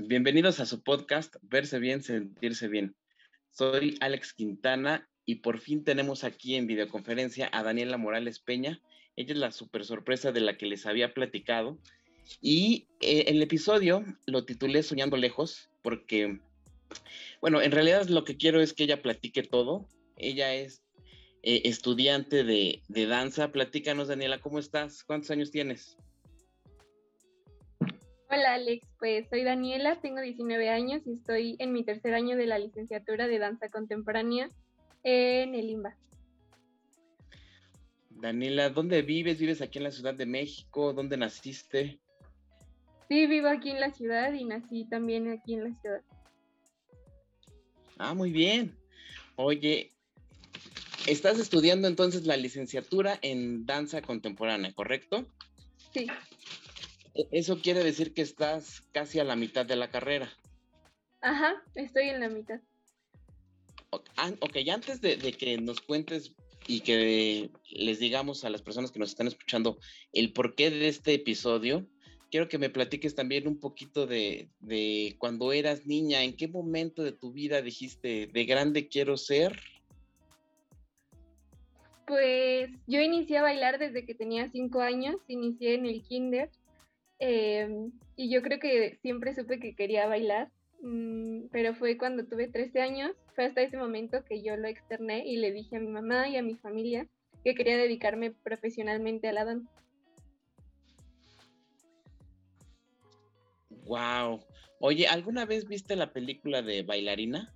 Bienvenidos a su podcast Verse Bien, Sentirse Bien. Soy Alex Quintana y por fin tenemos aquí en videoconferencia a Daniela Morales Peña. Ella es la super sorpresa de la que les había platicado. Y eh, el episodio lo titulé Soñando Lejos porque, bueno, en realidad lo que quiero es que ella platique todo. Ella es eh, estudiante de, de danza. Platícanos, Daniela, ¿cómo estás? ¿Cuántos años tienes? Hola Alex, pues soy Daniela, tengo 19 años y estoy en mi tercer año de la licenciatura de danza contemporánea en el IMBA. Daniela, ¿dónde vives? ¿Vives aquí en la Ciudad de México? ¿Dónde naciste? Sí, vivo aquí en la ciudad y nací también aquí en la ciudad. Ah, muy bien. Oye, estás estudiando entonces la licenciatura en danza contemporánea, ¿correcto? Sí. Eso quiere decir que estás casi a la mitad de la carrera. Ajá, estoy en la mitad. Ok, antes de, que nos cuentes y que les digamos a las personas que nos están escuchando el porqué de este episodio, quiero que me platiques también un poquito de, de cuando eras niña, en qué momento de tu vida dijiste, de grande quiero ser. Pues yo inicié a bailar desde que tenía cinco años, inicié en el kinder Em, y yo creo que siempre supe que quería bailar, mm, pero fue cuando tuve 13 años, fue hasta ese momento que yo lo externé y le dije a mi mamá y a mi familia que quería dedicarme profesionalmente a la danza. Wow. Oye, ¿alguna vez viste la película de Bailarina?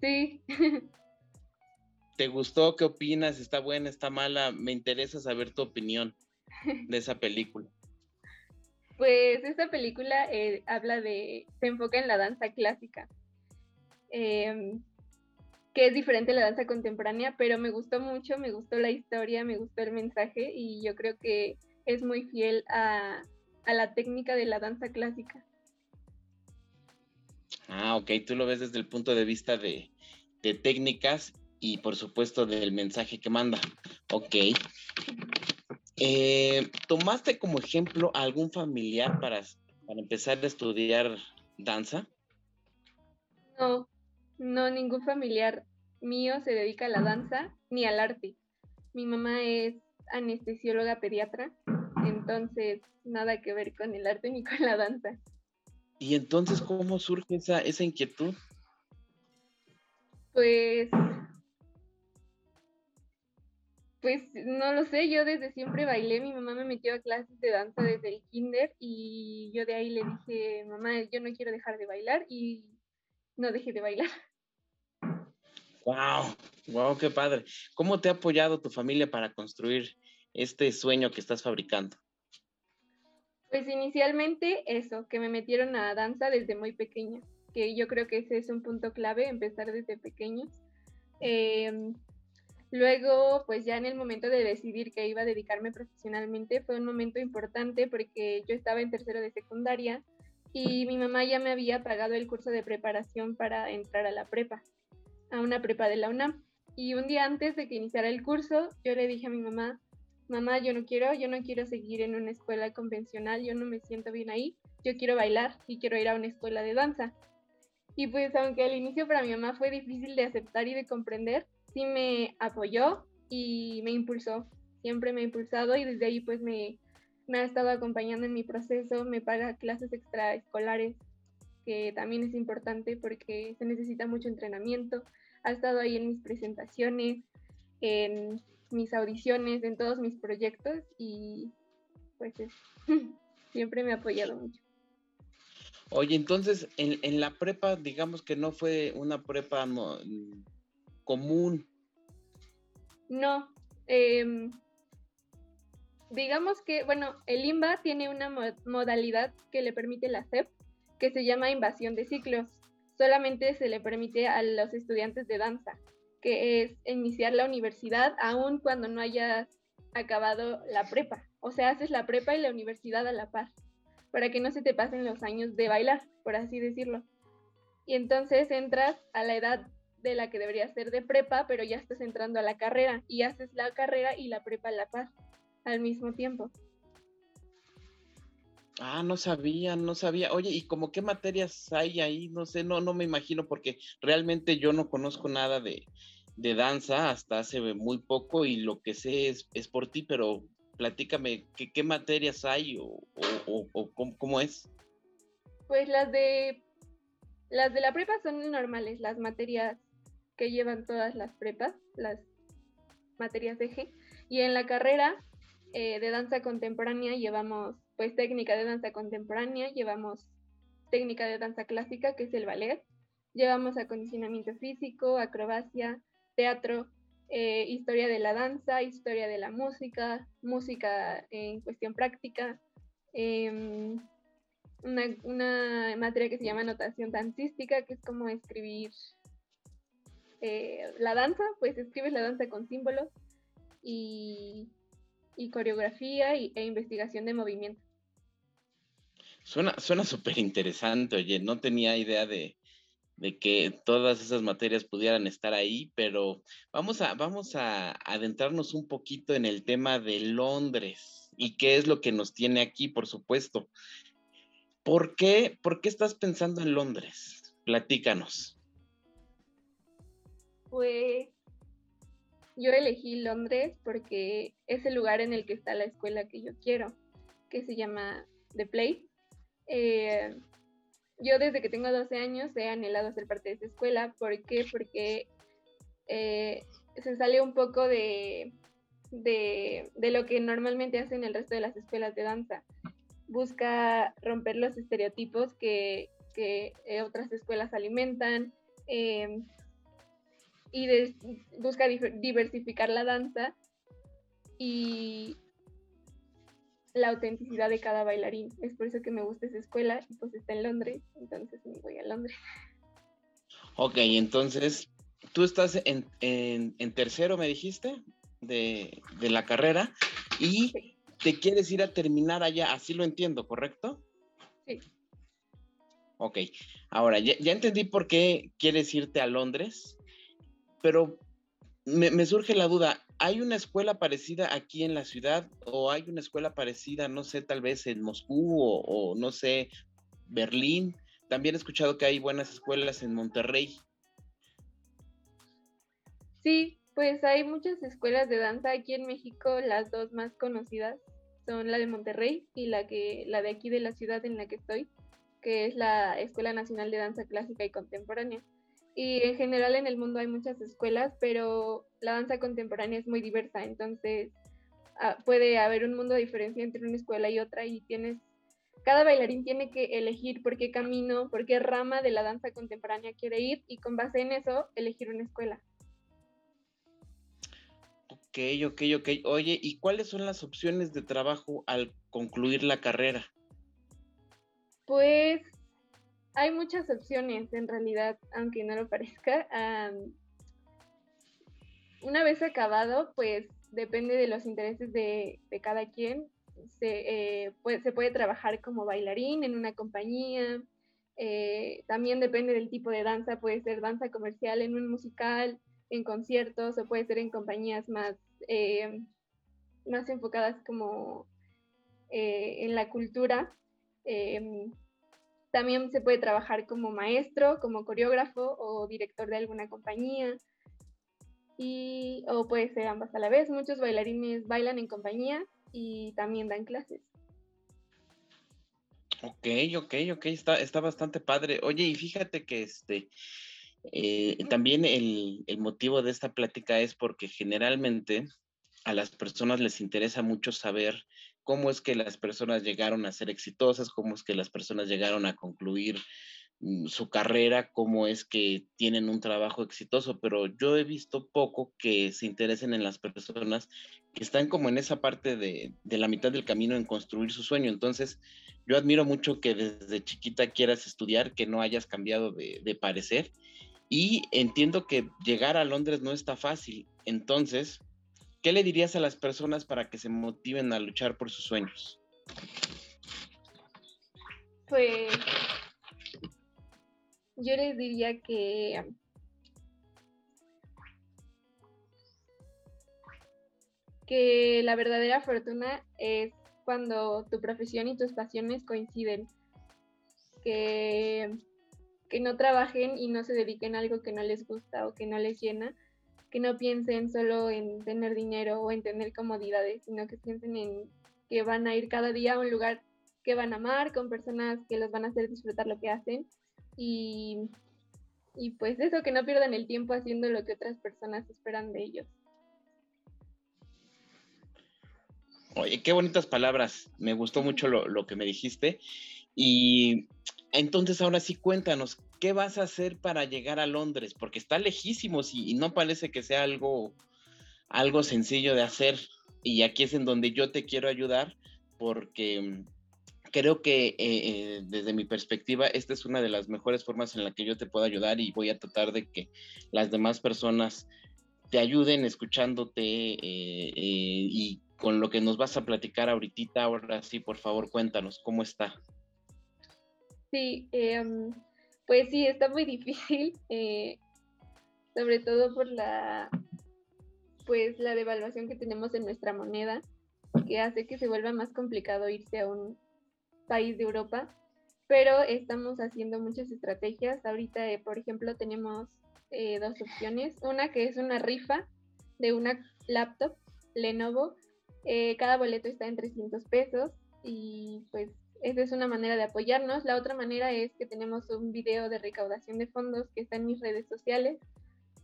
Sí. ¿Te gustó? ¿Qué opinas? ¿Está buena? ¿Está mala? Me interesa saber tu opinión de esa película. Pues esta película eh, habla de, se enfoca en la danza clásica, em, que es diferente a la danza contemporánea, pero me gustó mucho, me gustó la historia, me gustó el mensaje y yo creo que es muy fiel a, la técnica de la danza clásica. Ah, ok, tú lo ves desde el punto de vista de, de técnicas y por supuesto del mensaje que manda. Ok. Eh, ¿Tomaste como ejemplo a algún familiar para, para empezar a estudiar danza? No, no, ningún familiar mío se dedica a la danza ni al arte. Mi mamá es anestesióloga pediatra, entonces nada que ver con el arte ni con la danza. ¿Y entonces cómo surge esa, esa inquietud? Pues pues no lo sé, yo desde siempre bailé, mi mamá me metió a clases de danza desde el kinder y yo de ahí le dije, mamá, yo no quiero dejar de bailar y no dejé de bailar. Wow, wow, qué padre. ¿Cómo te ha apoyado tu familia para construir este sueño que estás fabricando? Pues inicialmente eso, que me metieron a danza desde muy pequeña, que yo creo que ese es un punto clave, empezar desde pequeños. Em, Luego, pues ya en el momento de decidir que iba a dedicarme profesionalmente, fue un momento importante porque yo estaba en tercero de secundaria y mi mamá ya me había pagado el curso de preparación para entrar a la prepa, a una prepa de la UNAM. Y un día antes de que iniciara el curso, yo le dije a mi mamá, mamá, yo no quiero, yo no quiero seguir en una escuela convencional, yo no me siento bien ahí, yo quiero bailar y quiero ir a una escuela de danza. Y pues aunque al inicio para mi mamá fue difícil de aceptar y de comprender, sí me apoyó y me impulsó, siempre me ha impulsado y desde ahí pues me, ha estado acompañando en mi proceso, me paga clases extraescolares, que también es importante porque se necesita mucho entrenamiento, ha estado ahí en mis presentaciones, en mis audiciones, en todos mis proyectos y pues siempre me ha apoyado mucho. Oye, entonces en, en, la prepa, digamos que no fue una prepa común? No. Em, digamos que, bueno, el IMBA tiene una modalidad que le permite la SEP, que se llama invasión de ciclos. Solamente se le permite a los estudiantes de danza, que es iniciar la universidad aún cuando no hayas acabado la prepa. O sea, haces la prepa y la universidad a la par, para que no se te pasen los años de bailar, por así decirlo. Y entonces entras a la edad de la que debería ser de prepa, pero ya estás entrando a la carrera y haces la carrera y la prepa a la paz al mismo tiempo. Ah, no sabía, no sabía. Oye, ¿y como qué materias hay ahí? No sé, no, no me imagino porque realmente yo no conozco nada de, danza hasta hace muy poco y lo que sé es, es por ti, pero platícame, ¿qué, qué materias hay o, o, cómo, es? Pues las de las de la prepa son normales, las materias que llevan todas las prepas, las materias de G. Y en la carrera eh, de danza contemporánea llevamos pues técnica de danza contemporánea, llevamos técnica de danza clásica, que es el ballet, llevamos acondicionamiento físico, acrobacia, teatro, eh, historia de la danza, historia de la música, música en cuestión práctica, em, una, materia que se llama notación dancística, que es como escribir eh, la danza, pues escribes la danza con símbolos y, coreografía e investigación de movimiento. Suena súper interesante, oye, no tenía idea de, que todas esas materias pudieran estar ahí, pero vamos a, vamos a adentrarnos un poquito en el tema de Londres y qué es lo que nos tiene aquí, por supuesto. ¿Por qué, por qué estás pensando en Londres? Platícanos. Pues yo elegí Londres porque es el lugar en el que está la escuela que yo quiero, que se llama The Place. Eh, yo desde que tengo 12 años he anhelado ser parte de esa escuela. ¿Por qué? Porque eh, se sale un poco de, de, lo que normalmente hacen el resto de las escuelas de danza. Busca romper los estereotipos que, que eh, otras escuelas alimentan y busca diversificar la danza y la autenticidad de cada bailarín. Es por eso que me gusta esa escuela y pues está en Londres, entonces me voy a Londres. Ok, entonces tú estás en, tercero, me dijiste, de, la carrera y te quieres ir a terminar allá, así lo entiendo, ¿correcto? Sí. Ok, ahora ya, ya entendí por qué quieres irte a Londres pero me, surge la duda, ¿hay una escuela parecida aquí en la ciudad o hay una escuela parecida, no sé, tal vez en Moscú o, no sé, Berlín? También he escuchado que hay buenas escuelas en Monterrey. Sí, pues hay muchas escuelas de danza aquí en México, las dos más conocidas son la de Monterrey y la que la de aquí de la ciudad en la que estoy, que es la Escuela Nacional de Danza Clásica y Contemporánea. Y en general en el mundo hay muchas escuelas, pero la danza contemporánea es muy diversa, entonces ah, puede haber un mundo de diferencia entre una escuela y otra y tienes, cada bailarín tiene que elegir por qué camino, por qué rama de la danza contemporánea quiere ir y con base en eso elegir una escuela. Ok, ok, ok. Oye, ¿y cuáles son las opciones de trabajo al concluir la carrera? Pues hay muchas opciones en realidad, aunque no lo parezca. una vez acabado, pues depende de los intereses de, cada quien. Se, eh, puede, se, puede, trabajar como bailarín en una compañía. Eh, también depende del tipo de danza. Puede ser danza comercial en un musical, en conciertos, o puede ser en compañías más, eh, más enfocadas como en la cultura. También se puede trabajar como maestro, como coreógrafo o director de alguna compañía. Y, o puede ser ambas a la vez. Muchos bailarines bailan en compañía y también dan clases. Ok, ok, ok, está, está bastante padre. Oye, y fíjate que este, eh, también el, el, motivo de esta plática es porque generalmente a las personas les interesa mucho saber cómo es que las personas llegaron a ser exitosas, cómo es que las personas llegaron a concluir mm, su carrera, cómo es que tienen un trabajo exitoso, pero yo he visto poco que se interesen en las personas que están como en esa parte de, la mitad del camino en construir su sueño. Entonces, yo admiro mucho que desde chiquita quieras estudiar, que no hayas cambiado de, de parecer y entiendo que llegar a Londres no está fácil. Entonces, ¿Qué le dirías a las personas para que se motiven a luchar por sus sueños? Pues yo les diría que que la verdadera fortuna es cuando tu profesión y tus pasiones coinciden. Que, que no trabajen y no se dediquen a algo que no les gusta o que no les llena, que no piensen solo en tener dinero o en tener comodidades, sino que piensen en que van a ir cada día a un lugar que van a amar, con personas que los van a hacer disfrutar lo que hacen y, y pues eso, que no pierdan el tiempo haciendo lo que otras personas esperan de ellos. Oye, qué bonitas palabras. Me gustó mucho lo, que me dijiste. Y entonces ahora sí cuéntanos, ¿qué vas a hacer para llegar a Londres? Porque está lejísimos y, no parece que sea algo, algo sencillo de hacer. Y aquí es en donde yo te quiero ayudar porque creo que eh, eh, desde mi perspectiva esta es una de las mejores formas en la que yo te puedo ayudar y voy a tratar de que las demás personas te ayuden escuchándote eh, y con lo que nos vas a platicar ahorita, ahora sí, por favor, cuéntanos, ¿cómo está? Sí, em, pues sí, está muy difícil, eh, sobre todo por la, pues la devaluación que tenemos en nuestra moneda, que hace que se vuelva más complicado irse a un país de Europa, pero estamos haciendo muchas estrategias. Ahorita, eh, por ejemplo, tenemos eh, dos opciones, una que es una rifa de una laptop Lenovo eh, cada boleto está en 300 pesos y pues esa es una manera de apoyarnos. La otra manera es que tenemos un video de recaudación de fondos que está en mis redes sociales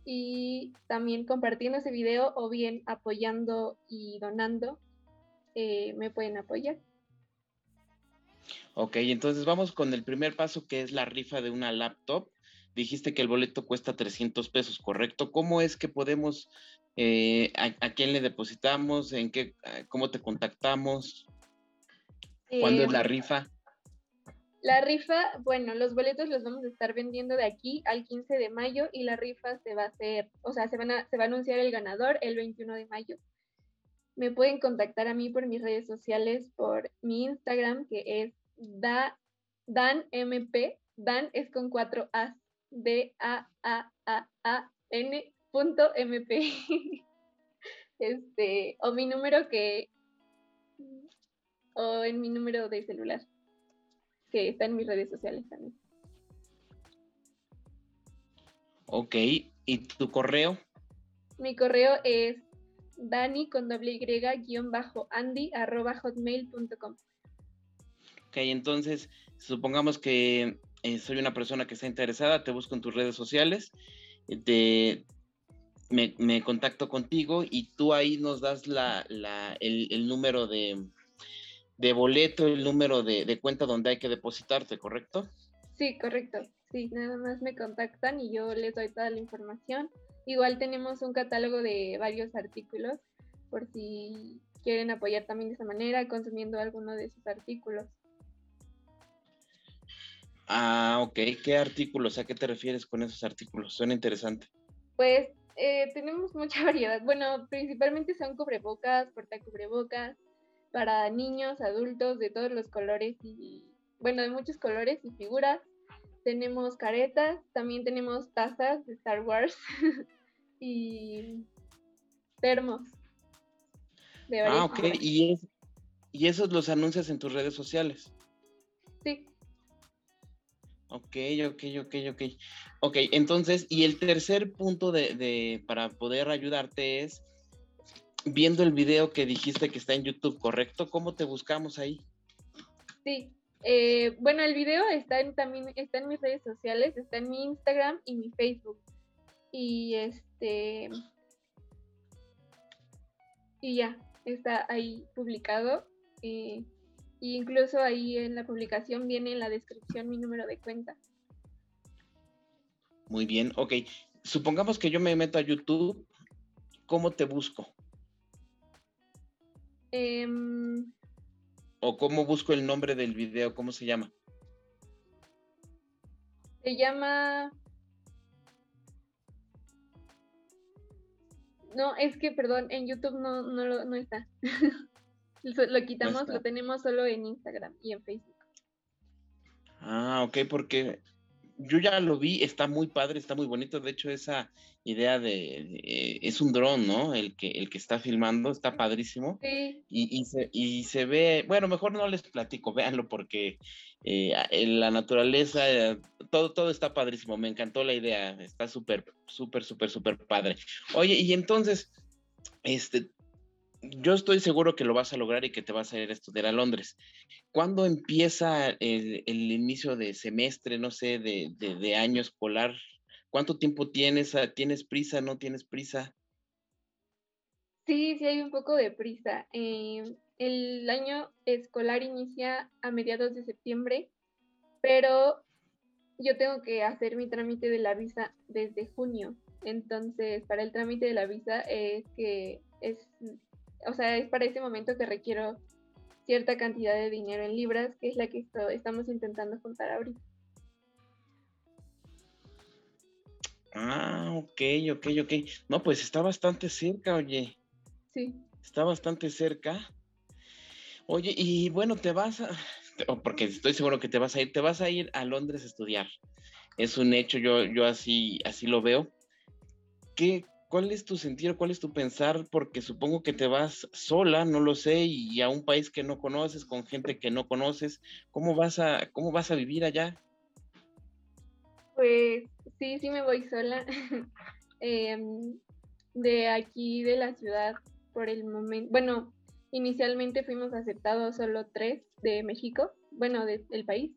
y también compartiendo ese video o bien apoyando y donando eh, me pueden apoyar. Ok, entonces vamos con el primer paso que es la rifa de una laptop. Dijiste que el boleto cuesta 300 pesos, ¿correcto? ¿Cómo es que podemos eh, a, quién le depositamos, en qué, cómo te contactamos, cuándo es la rifa. La rifa, bueno, los boletos los vamos a estar vendiendo de aquí al 15 de mayo y la rifa se va a hacer, o sea, se, van a, se va a anunciar el ganador el 21 de mayo. Me pueden contactar a mí por mis redes sociales, por mi Instagram, que es da, danmp, dan es con cuatro A's, D-A-A-A-A-N punto mp este o mi número que o en mi número de celular que está en mis redes sociales también. Ok y tu correo mi correo es dani con doble y guion bajo andy arroba hotmail.com ok entonces supongamos que eh, soy una persona que está interesada te busco en tus redes sociales te, me, contacto contigo y tú ahí nos das la, el, número de, boleto, el número de, cuenta donde hay que depositarte, ¿correcto? Sí, correcto. Sí, nada más me contactan y yo les doy toda la información. Igual tenemos un catálogo de varios artículos por si quieren apoyar también de esa manera, consumiendo alguno de esos artículos. Ah, ok. ¿Qué artículos? ¿A qué te refieres con esos artículos? Suena interesante. Pues eh, tenemos mucha variedad. Bueno, principalmente son cubrebocas, portacubrebocas para niños, adultos de todos los colores y, bueno, de muchos colores y figuras. Tenemos caretas, también tenemos tazas de Star Wars y termos. ah, ok. ¿Y, ¿Y esos los anuncias en tus redes sociales? Sí. Ok, ok, ok, ok. Ok, entonces, y el tercer punto de, para poder ayudarte es viendo el video que dijiste que está en YouTube, ¿correcto? ¿Cómo te buscamos ahí? Sí, eh, bueno, el video está en, también está en mis redes sociales, está en mi Instagram y mi Facebook. Y este y ya, está ahí publicado. Eh, incluso ahí en la publicación viene en la descripción mi número de cuenta. Muy bien, ok. Supongamos que yo me meto a YouTube, ¿cómo te busco? Em, ¿O cómo busco el nombre del video? ¿Cómo se llama? Se llama... No, es que, perdón, en YouTube no, no, no está. Lo quitamos, lo tenemos solo en Instagram y en Facebook. Ah, ok, porque yo ya lo vi, está muy padre, está muy bonito. De hecho, esa idea de, es un dron, ¿no? El que, el que está filmando, está padrísimo. Sí. Y, se, y se ve, bueno, mejor no les platico, véanlo porque eh, en la naturaleza, eh, todo, todo está padrísimo. Me encantó la idea, está súper, súper, súper, súper padre. Oye, y entonces, este, yo estoy seguro que lo vas a lograr y que te vas a ir a estudiar a Londres. ¿Cuándo empieza el, inicio de semestre, no sé, de, año escolar? ¿Cuánto tiempo tienes? ¿Tienes prisa? ¿No tienes prisa? Sí, sí hay un poco de prisa. Em, el año escolar inicia a mediados de septiembre, pero yo tengo que hacer mi trámite de la visa desde junio. Entonces, para el trámite de la visa es que es o sea, es para ese momento que requiero cierta cantidad de dinero en libras, que es la que estamos intentando juntar ahorita. Ah, ok, ok, ok. No, pues está bastante cerca, oye. Sí. Está bastante cerca. Oye, y bueno, te vas a, porque estoy seguro que te vas a ir, te vas a ir a Londres a estudiar. Es un hecho, yo, yo así, así lo veo. ¿Qué, ¿cuál es tu sentido, cuál es tu pensar? Porque supongo que te vas sola, no lo sé, y a un país que no conoces, con gente que no conoces. ¿Cómo vas a, cómo vas a vivir allá? Pues sí, sí me voy sola. Em, de aquí de la ciudad por el momento. Bueno, inicialmente fuimos aceptados solo tres de México, bueno, del país.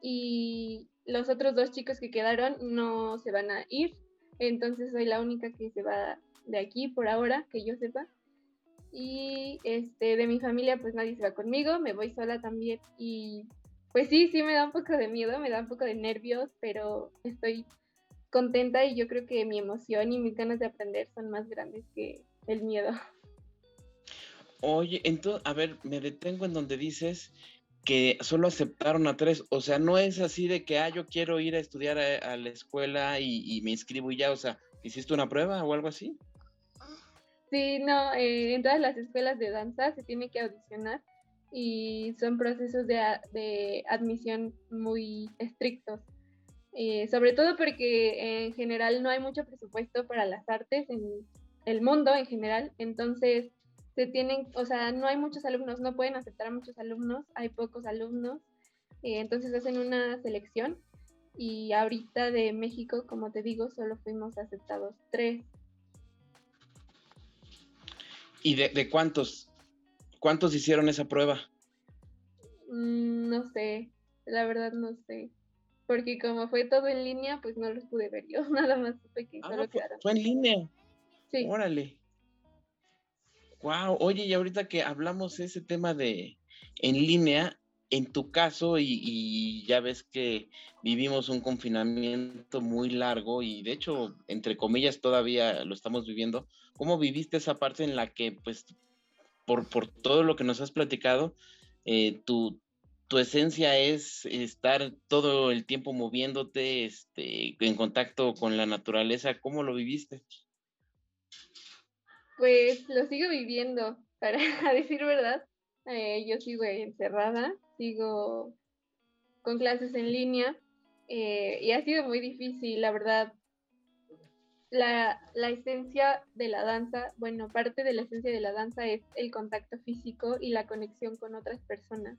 Y los otros dos chicos que quedaron no se van a ir, entonces soy la única que se va de aquí por ahora, que yo sepa. Y este, de mi familia, pues nadie se va conmigo, me voy sola también. Y pues sí, sí me da un poco de miedo, me da un poco de nervios, pero estoy contenta y yo creo que mi emoción y mis ganas de aprender son más grandes que el miedo. Oye, entonces, a ver, me detengo en donde dices que solo aceptaron a tres, o sea, no es así de que, ah, yo quiero ir a estudiar a, la escuela y, me inscribo y ya, o sea, ¿hiciste una prueba o algo así? Sí, no, eh, en todas las escuelas de danza se tiene que audicionar y son procesos de, admisión muy estrictos, eh, sobre todo porque en general no hay mucho presupuesto para las artes en el mundo en general, entonces se tienen, o sea, no hay muchos alumnos, no pueden aceptar a muchos alumnos, hay pocos alumnos, eh, entonces hacen una selección y ahorita de México, como te digo, solo fuimos aceptados tres. ¿Y de, cuántos? ¿Cuántos hicieron esa prueba? Mm, no sé, la verdad no sé. Porque como fue todo en línea, pues no los pude ver yo, nada más supe que ah, Fue en línea. Sí. Órale. Wow, oye, y ahorita que hablamos ese tema de en línea, en tu caso, y, ya ves que vivimos un confinamiento muy largo y de hecho, entre comillas, todavía lo estamos viviendo, ¿cómo viviste esa parte en la que, pues, por, por todo lo que nos has platicado, eh, tu, tu esencia es estar todo el tiempo moviéndote, este, en contacto con la naturaleza, ¿cómo lo viviste? Pues lo sigo viviendo, para decir verdad. Eh, yo sigo encerrada, sigo con clases en línea eh, y ha sido muy difícil, la verdad. La, la, esencia de la danza, bueno, parte de la esencia de la danza es el contacto físico y la conexión con otras personas.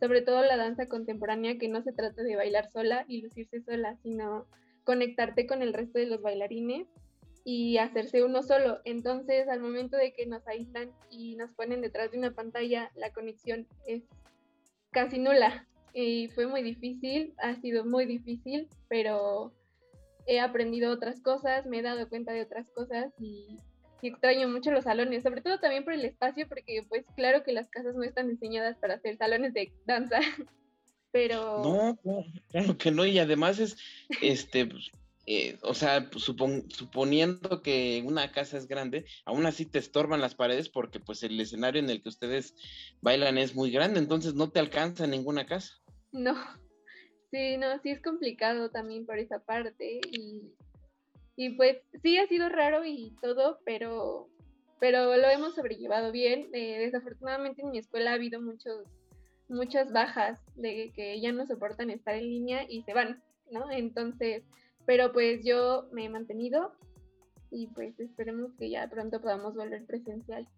Sobre todo la danza contemporánea, que no se trata de bailar sola y lucirse sola, sino conectarte con el resto de los bailarines y hacerse uno solo. Entonces, al momento de que nos aíslan y nos ponen detrás de una pantalla, la conexión es casi nula. Y fue muy difícil, ha sido muy difícil, pero he aprendido otras cosas, me he dado cuenta de otras cosas y, extraño mucho los salones, sobre todo también por el espacio, porque pues claro que las casas no están diseñadas para hacer salones de danza, pero... No, claro que no, y además es, este, pues, eh, o sea, pues, suponiendo que una casa es grande, aún así te estorban las paredes porque pues el escenario en el que ustedes bailan es muy grande, entonces no te alcanza ninguna casa. No, sí, no, sí es complicado también por esa parte y, y pues sí ha sido raro y todo, pero, pero lo hemos sobrellevado bien. Eh, desafortunadamente en mi escuela ha habido muchos, muchas bajas de que ya no soportan estar en línea y se van ¿no? Entonces, pero pues yo me he mantenido y pues esperemos que ya pronto podamos volver presencial.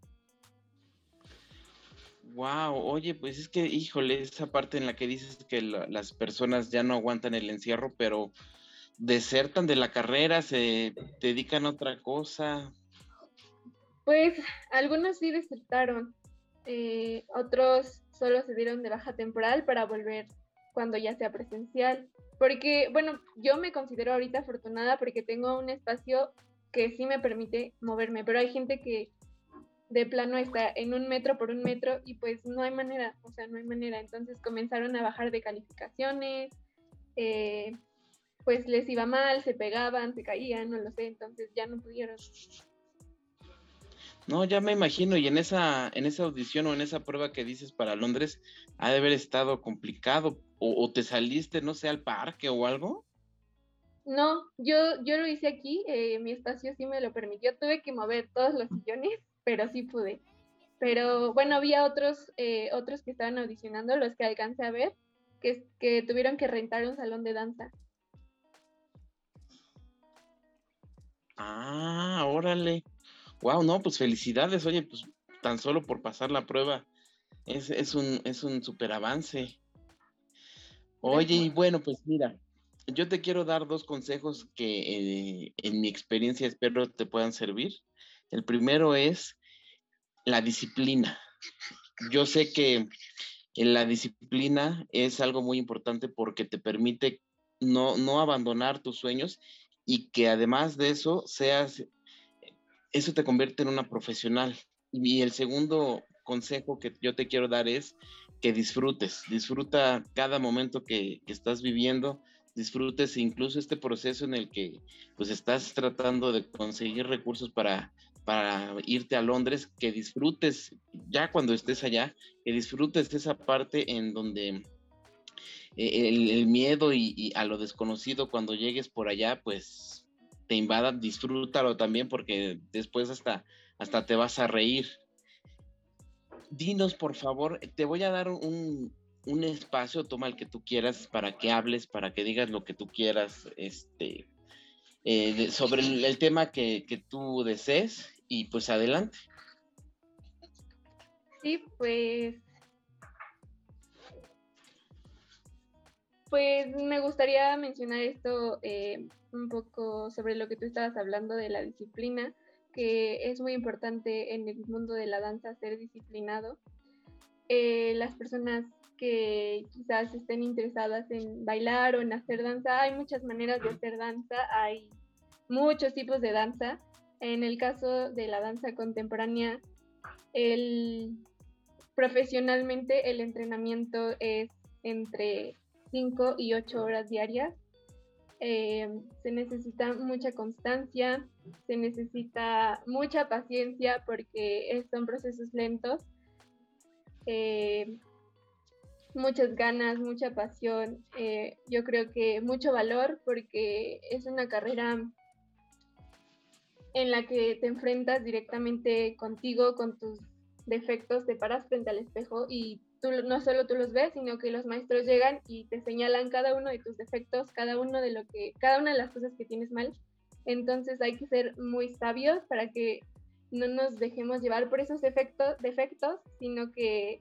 Wow, oye, pues es que, híjole, esa parte en la que dices que las personas ya no aguantan el encierro, pero desertan de la carrera, se dedican a otra cosa. Pues algunos sí desertaron, eh, otros solo se dieron de baja temporal para volver cuando ya sea presencial. Porque, bueno, yo me considero ahorita afortunada porque tengo un espacio que sí me permite moverme, pero hay gente que de plano está en un metro por un metro y pues no hay manera, o sea, no hay manera. Entonces comenzaron a bajar de calificaciones, eh, pues les iba mal, se pegaban, se caían, no lo sé, entonces ya no pudieron. No, ya me imagino, y en esa, en esa audición o en esa prueba que dices para Londres, ha de haber estado complicado, o, te saliste, no sé, al parque o algo. No, yo, yo lo hice aquí, eh, mi espacio sí me lo permitió, tuve que mover todos los sillones pero sí pude. Pero bueno, había otros, eh, otros que estaban audicionando, los que alcancé a ver, que, que tuvieron que rentar un salón de danza. Ah, órale. Wow, no, pues felicidades, oye, pues tan solo por pasar la prueba es, es un, es un super avance. Oye, y bueno, pues mira, yo te quiero dar dos consejos que eh, en mi experiencia espero te puedan servir. El primero es la disciplina. Yo sé que la disciplina es algo muy importante porque te permite no, no abandonar tus sueños y que además de eso seas, eso te convierte en una profesional. Y el segundo consejo que yo te quiero dar es que disfrutes, disfruta cada momento que, estás viviendo, disfrutes incluso este proceso en el que pues estás tratando de conseguir recursos para para irte a Londres, que disfrutes, ya cuando estés allá, que disfrutes esa parte en donde eh, el, miedo y, a lo desconocido cuando llegues por allá, pues te invada, disfrútalo también porque después hasta, hasta te vas a reír. Dinos, por favor, te voy a dar un, espacio, toma el que tú quieras para que hables, para que digas lo que tú quieras, este, eh, sobre el, tema que, que, tú desees y pues adelante. Sí, pues... Pues me gustaría mencionar esto eh, un poco sobre lo que tú estabas hablando de la disciplina, que es muy importante en el mundo de la danza ser disciplinado. Eh, las personas que quizás estén interesadas en bailar o en hacer danza, hay muchas maneras de hacer danza, hay muchos tipos de danza en el caso de la danza contemporánea, el, profesionalmente el entrenamiento es entre 5 y 8 horas diarias. Eh, se necesita mucha constancia, se necesita mucha paciencia porque son procesos lentos, eh, muchas ganas, mucha pasión, eh, yo creo que mucho valor porque es una carrera en la que te enfrentas directamente contigo, con tus defectos, te paras frente al espejo y tú, no solo tú los ves, sino que los maestros llegan y te señalan cada uno de tus defectos, cada uno de lo que, cada una de las cosas que tienes mal. Entonces hay que ser muy sabios para que no nos dejemos llevar por esos defectos, defectos sino que,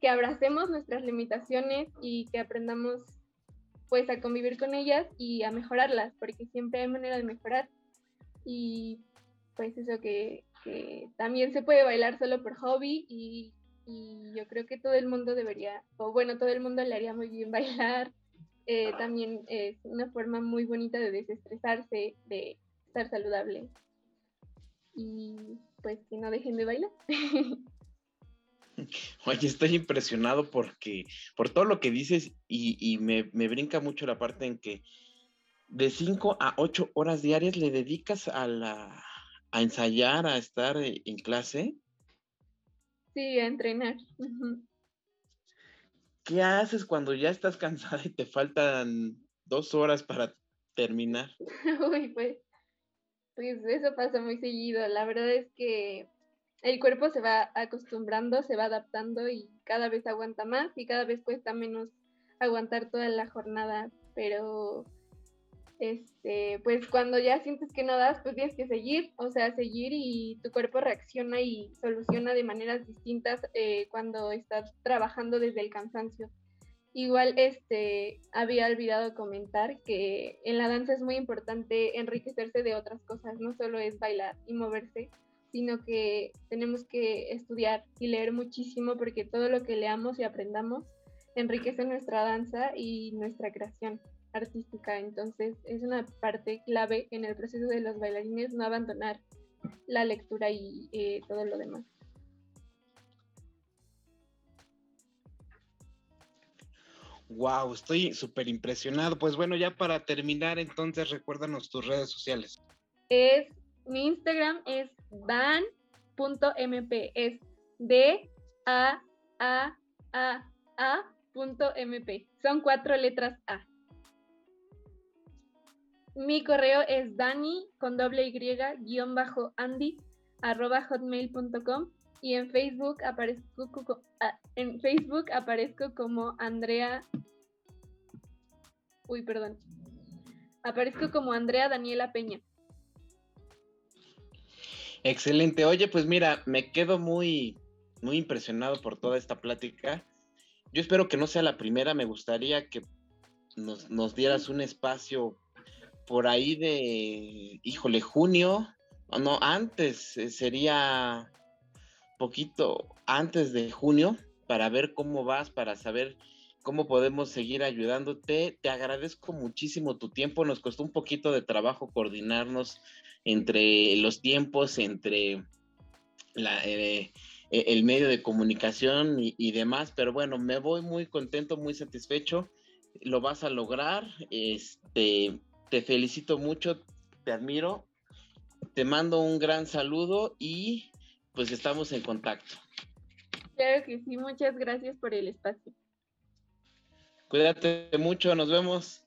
que abracemos nuestras limitaciones y que aprendamos pues a convivir con ellas y a mejorarlas, porque siempre hay manera de mejorar y pues eso que, también se puede bailar solo por hobby y, yo creo que todo el mundo debería, o bueno, todo el mundo le haría muy bien bailar. Eh, también es una forma muy bonita de desestresarse, de estar saludable. Y pues que no dejen de bailar. Oye, estoy impresionado porque por todo lo que dices y, y me, me, brinca mucho la parte en que de 5 a 8 horas diarias le dedicas a, la, a ensayar, a estar eh, en clase. Sí, a entrenar. ¿Qué haces cuando ya estás cansada y te faltan dos horas para terminar? Uy, pues, pues eso pasa muy seguido. La verdad es que el cuerpo se va acostumbrando, se va adaptando y cada vez aguanta más y cada vez cuesta menos aguantar toda la jornada. Pero este, pues cuando ya sientes que no das, pues tienes que seguir, o sea, seguir y tu cuerpo reacciona y soluciona de maneras distintas eh, cuando estás trabajando desde el cansancio. Igual, este, había olvidado comentar que en la danza es muy importante enriquecerse de otras cosas, no solo es bailar y moverse, sino que tenemos que estudiar y leer muchísimo porque todo lo que leamos y aprendamos enriquece nuestra danza y nuestra creación artística. Entonces es una parte clave en el proceso de los bailarines no abandonar la lectura y eh, todo lo demás. Wow, estoy súper impresionado. Pues bueno, ya para terminar, entonces recuérdanos tus redes sociales. Es mi Instagram es dan.mp, es d a a a a mp. Son cuatro letras A. Mi correo es dani con doble y guion bajo andy arroba hotmail.com y en Facebook aparezco ah, en Facebook aparezco como Andrea uy perdón aparezco como Andrea Daniela Peña. Excelente. Oye pues mira me quedo muy muy impresionado por toda esta plática. Yo espero que no sea la primera me gustaría que nos, nos dieras un espacio por ahí de, híjole, junio, no, antes, eh, sería poquito antes de junio, para ver cómo vas, para saber cómo podemos seguir ayudándote. Te agradezco muchísimo tu tiempo, nos costó un poquito de trabajo coordinarnos entre los tiempos, entre eh, e, el medio de comunicación y, y, demás, pero bueno, me voy muy contento, muy satisfecho. Lo vas a lograr. Este, te felicito mucho, te admiro, te mando un gran saludo y pues estamos en contacto. Claro que sí, muchas gracias por el espacio. Cuídate mucho, nos vemos.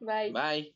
Bye. Bye.